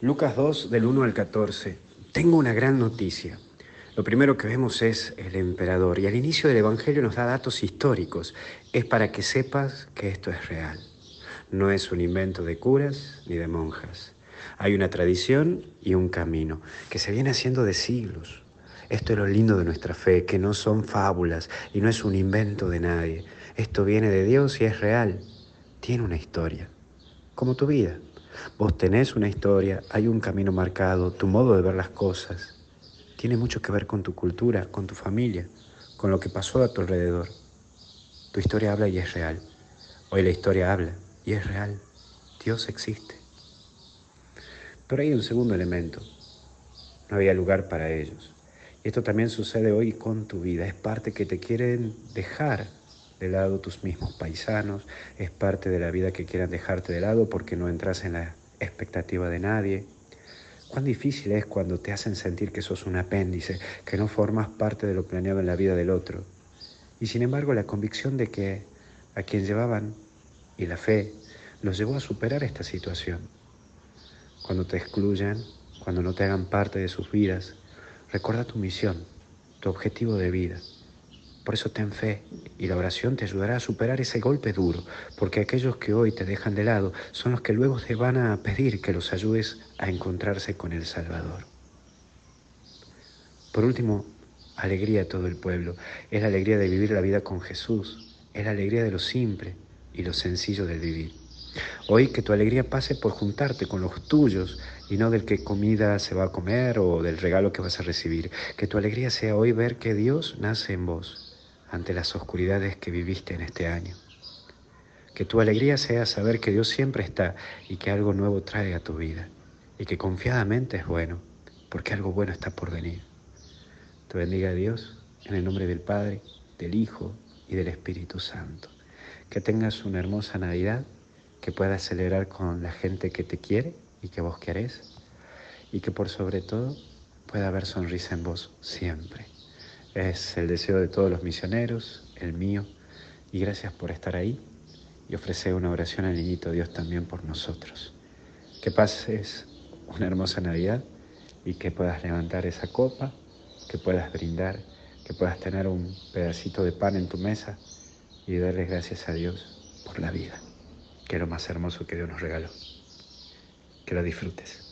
Lucas 2 del 1 al 14. Tengo una gran noticia. Lo primero que vemos es el emperador y al inicio del Evangelio nos da datos históricos. Es para que sepas que esto es real. No es un invento de curas ni de monjas. Hay una tradición y un camino que se viene haciendo de siglos. Esto es lo lindo de nuestra fe, que no son fábulas y no es un invento de nadie. Esto viene de Dios y es real. Tiene una historia, como tu vida. Vos tenés una historia, hay un camino marcado, tu modo de ver las cosas. Tiene mucho que ver con tu cultura, con tu familia, con lo que pasó a tu alrededor. Tu historia habla y es real. Hoy la historia habla y es real. Dios existe. Pero hay un segundo elemento. No había lugar para ellos. Y esto también sucede hoy con tu vida. Es parte que te quieren dejar de lado tus mismos paisanos, es parte de la vida que quieran dejarte de lado porque no entras en la expectativa de nadie. Cuán difícil es cuando te hacen sentir que sos un apéndice, que no formas parte de lo planeado en la vida del otro. Y sin embargo la convicción de que a quien llevaban y la fe los llevó a superar esta situación. Cuando te excluyan, cuando no te hagan parte de sus vidas, recuerda tu misión, tu objetivo de vida. Por eso ten fe y la oración te ayudará a superar ese golpe duro, porque aquellos que hoy te dejan de lado son los que luego te van a pedir que los ayudes a encontrarse con el Salvador. Por último, alegría a todo el pueblo. Es la alegría de vivir la vida con Jesús. Es la alegría de lo simple y lo sencillo del vivir. Hoy que tu alegría pase por juntarte con los tuyos y no del que comida se va a comer o del regalo que vas a recibir. Que tu alegría sea hoy ver que Dios nace en vos ante las oscuridades que viviste en este año. Que tu alegría sea saber que Dios siempre está y que algo nuevo trae a tu vida y que confiadamente es bueno, porque algo bueno está por venir. Te bendiga Dios en el nombre del Padre, del Hijo y del Espíritu Santo. Que tengas una hermosa Navidad, que puedas celebrar con la gente que te quiere y que vos querés, y que por sobre todo pueda haber sonrisa en vos siempre. Es el deseo de todos los misioneros, el mío, y gracias por estar ahí y ofrecer una oración al niñito Dios también por nosotros. Que pases una hermosa Navidad y que puedas levantar esa copa, que puedas brindar, que puedas tener un pedacito de pan en tu mesa y darle gracias a Dios por la vida, que es lo más hermoso que Dios nos regaló. Que la disfrutes.